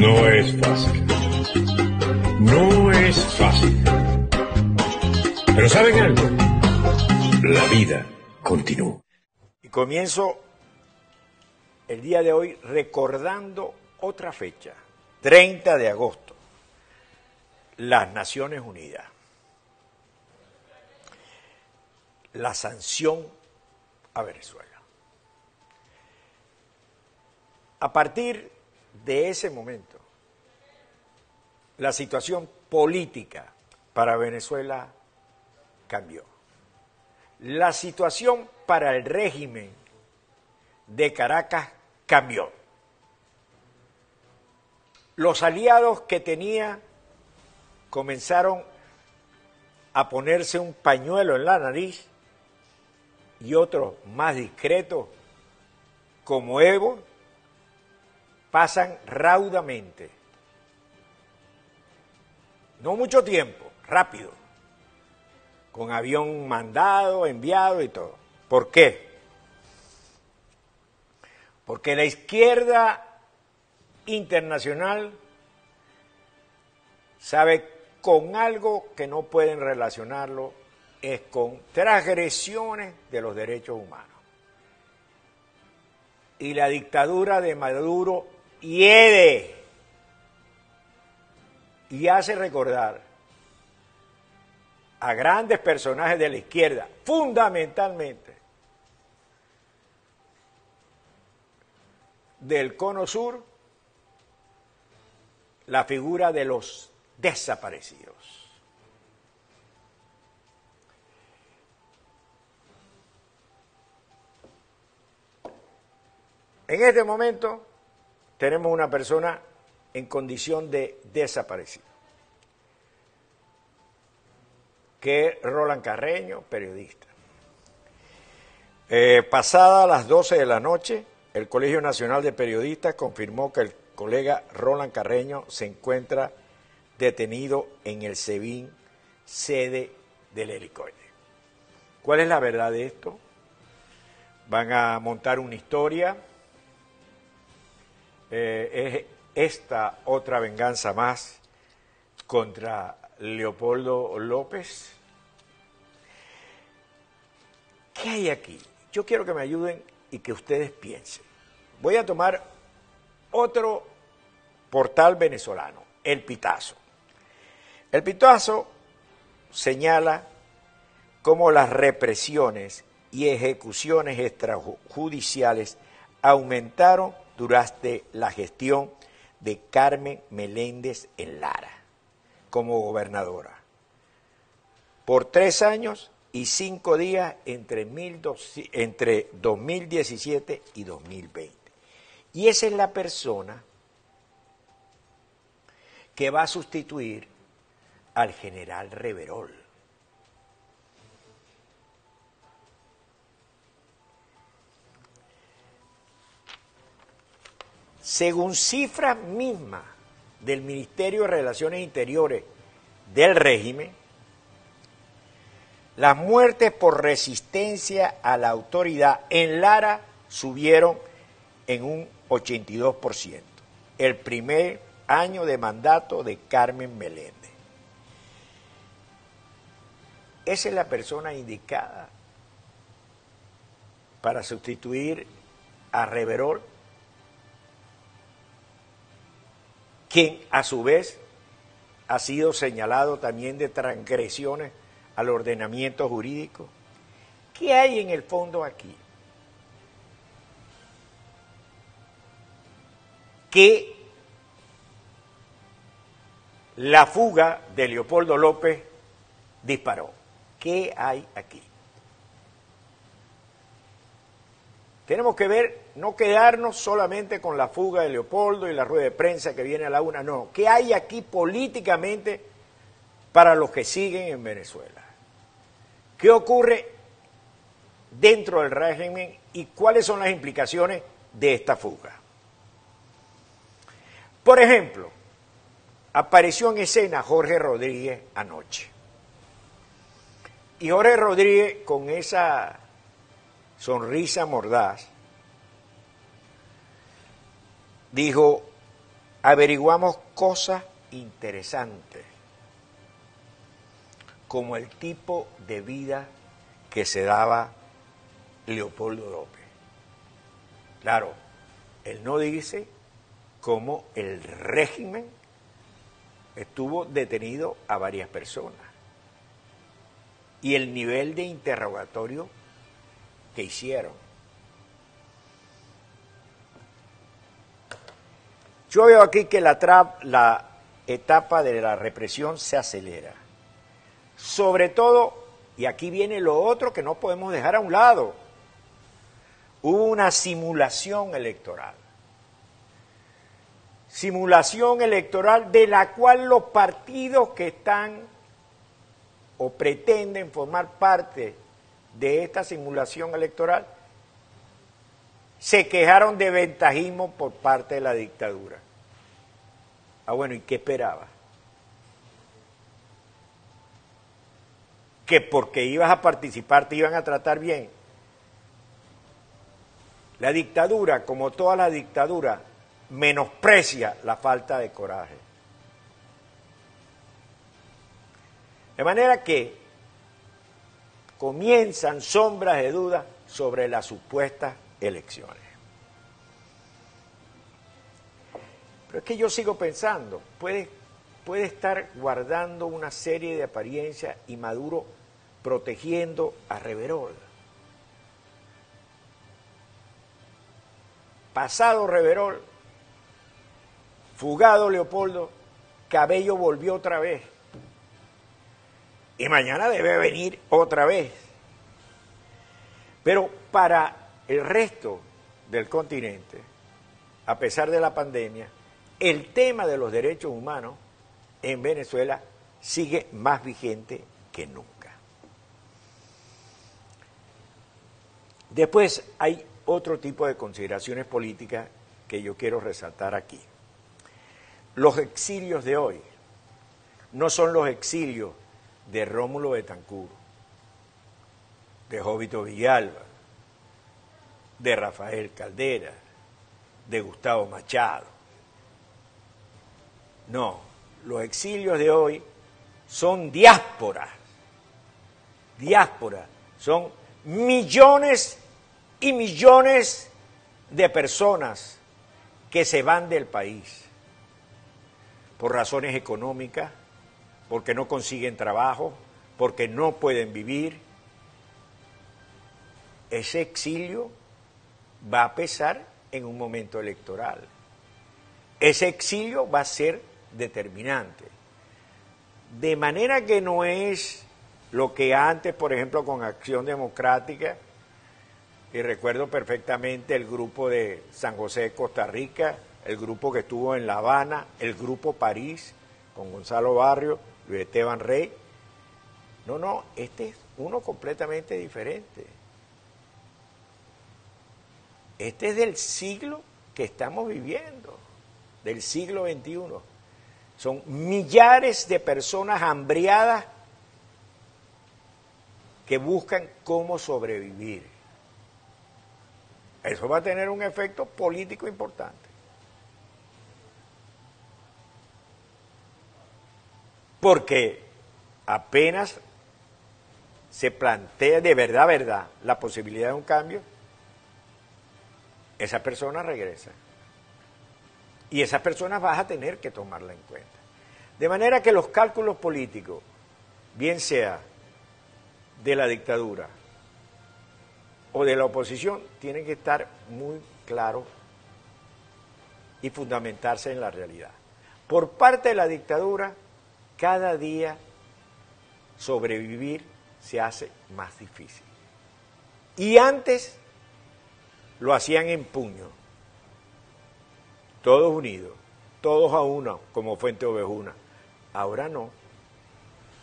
No es fácil. No es fácil. Pero ¿saben algo? La vida continúa. Y comienzo el día de hoy recordando otra fecha, 30 de agosto, las Naciones Unidas. La sanción a Venezuela. A partir de ese momento, la situación política para Venezuela cambió. La situación para el régimen de Caracas cambió. Los aliados que tenía comenzaron a ponerse un pañuelo en la nariz y otros más discretos, como Evo, pasan raudamente. No mucho tiempo, rápido, con avión mandado, enviado y todo. ¿Por qué? Porque la izquierda internacional sabe con algo que no pueden relacionarlo, es con transgresiones de los derechos humanos. Y la dictadura de Maduro hiede y hace recordar a grandes personajes de la izquierda, fundamentalmente del cono sur, la figura de los desaparecidos. En este momento tenemos una persona en condición de desaparecido, que Roland Carreño, periodista. Eh, pasada las 12 de la noche, el Colegio Nacional de Periodistas confirmó que el colega Roland Carreño se encuentra detenido en el SEBIN, sede del helicoide. ¿Cuál es la verdad de esto? Van a montar una historia eh, es esta otra venganza más contra Leopoldo López. ¿Qué hay aquí? Yo quiero que me ayuden y que ustedes piensen. Voy a tomar otro portal venezolano, El Pitazo. El Pitazo señala cómo las represiones y ejecuciones extrajudiciales aumentaron durante la gestión de Carmen Meléndez en Lara como gobernadora. Por tres años y cinco días entre, entre 2017 y 2020. Y esa es la persona que va a sustituir al general Reverol. Según cifras mismas del Ministerio de Relaciones Interiores del régimen, las muertes por resistencia a la autoridad en Lara subieron en un 82%, el primer año de mandato de Carmen Meléndez. Esa es la persona indicada para sustituir a Reverol quien a su vez ha sido señalado también de transgresiones al ordenamiento jurídico. ¿Qué hay en el fondo aquí? Que la fuga de Leopoldo López disparó. ¿Qué hay aquí? Tenemos que ver, no quedarnos solamente con la fuga de Leopoldo y la rueda de prensa que viene a la una, no. ¿Qué hay aquí políticamente para los que siguen en Venezuela? ¿Qué ocurre dentro del régimen y cuáles son las implicaciones de esta fuga? Por ejemplo, apareció en escena Jorge Rodríguez anoche. Y Jorge Rodríguez con esa sonrisa mordaz, dijo, averiguamos cosas interesantes, como el tipo de vida que se daba Leopoldo López. Claro, él no dice cómo el régimen estuvo detenido a varias personas y el nivel de interrogatorio que hicieron. Yo veo aquí que la, etapa de la represión se acelera. Sobre todo, y aquí viene lo otro que no podemos dejar a un lado, hubo una simulación electoral. Simulación electoral de la cual los partidos que están o pretenden formar parte de esta simulación electoral se quejaron de ventajismo por parte de la dictadura. Ah, bueno, ¿y qué esperaba? Que porque ibas a participar te iban a tratar bien. La dictadura, como toda la dictadura, menosprecia la falta de coraje. De manera que comienzan sombras de duda sobre las supuestas elecciones. Pero es que yo sigo pensando, puede, puede estar guardando una serie de apariencias y Maduro protegiendo a Reverol. Pasado Reverol, fugado Leopoldo, Cabello volvió otra vez. Y mañana debe venir otra vez. Pero para el resto del continente, a pesar de la pandemia, el tema de los derechos humanos en Venezuela sigue más vigente que nunca. Después hay otro tipo de consideraciones políticas que yo quiero resaltar aquí. Los exilios de hoy no son los exilios de Rómulo Betancourt, de Jovito Villalba, de Rafael Caldera, de Gustavo Machado. No, los exilios de hoy son diásporas, diásporas, son millones y millones de personas que se van del país por razones económicas, porque no consiguen trabajo, porque no pueden vivir. Ese exilio va a pesar en un momento electoral. Ese exilio va a ser determinante. De manera que no es lo que antes, por ejemplo, con Acción Democrática, y recuerdo perfectamente el grupo de San José de Costa Rica, el grupo que estuvo en La Habana, el grupo París, con Gonzalo Barrio, Esteban Rey. No, no, este es uno completamente diferente. Este es del siglo que estamos viviendo, del siglo XXI. Son millares de personas hambriadas que buscan cómo sobrevivir. Eso va a tener un efecto político importante. Porque apenas se plantea de verdad, verdad, la posibilidad de un cambio, esa persona regresa. Y esas personas vas a tener que tomarla en cuenta. De manera que los cálculos políticos, bien sea de la dictadura o de la oposición, tienen que estar muy claros y fundamentarse en la realidad. Por parte de la dictadura, cada día sobrevivir se hace más difícil. Y antes lo hacían en puño, todos unidos, todos a uno, como Fuente Ovejuna. Ahora no.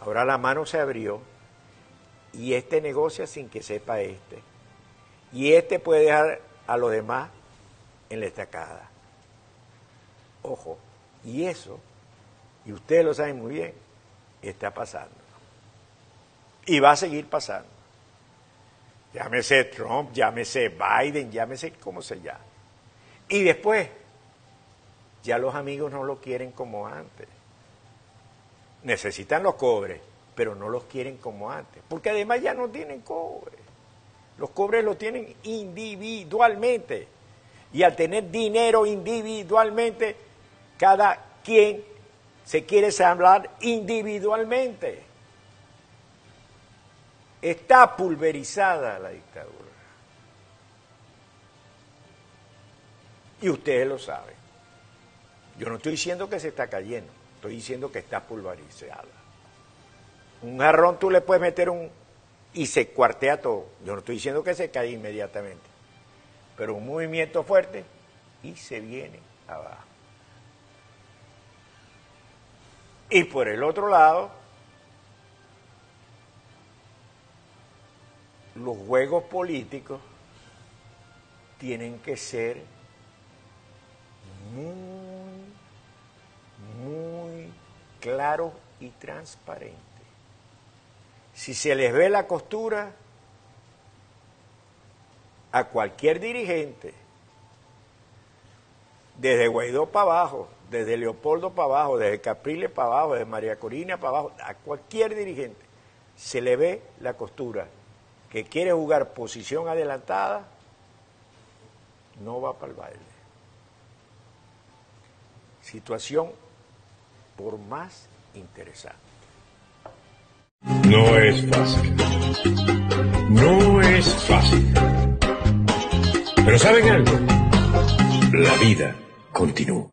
Ahora la mano se abrió y este negocia sin que sepa este. Y este puede dejar a los demás en la estacada. Ojo, y eso, y ustedes lo saben muy bien, está pasando. Y va a seguir pasando. Llámese Trump, llámese Biden, llámese como se llame. Y después, Ya los amigos no lo quieren como antes. Necesitan los cobres, pero no los quieren como antes. Porque además ya no tienen cobre. Los cobres los tienen individualmente. Y al tener dinero individualmente, cada quien se quiere hablar individualmente. Está pulverizada la dictadura. Y ustedes lo saben. Yo no estoy diciendo que se está cayendo, estoy diciendo que está pulverizada. Un jarrón tú le puedes meter un y se cuartea todo. Yo no estoy diciendo que se cae inmediatamente, pero un movimiento fuerte y se viene abajo. Y por el otro lado, los juegos políticos tienen que ser muy, muy claros y transparentes. Si se les ve la costura a cualquier dirigente, desde Guaidó para abajo, desde Leopoldo para abajo, desde Capriles para abajo, desde María Corina para abajo, a cualquier dirigente, se le ve la costura que quiere jugar posición adelantada, no va para el baile. Situación por más interesante. No es fácil. No es fácil. Pero ¿saben algo? La vida continúa.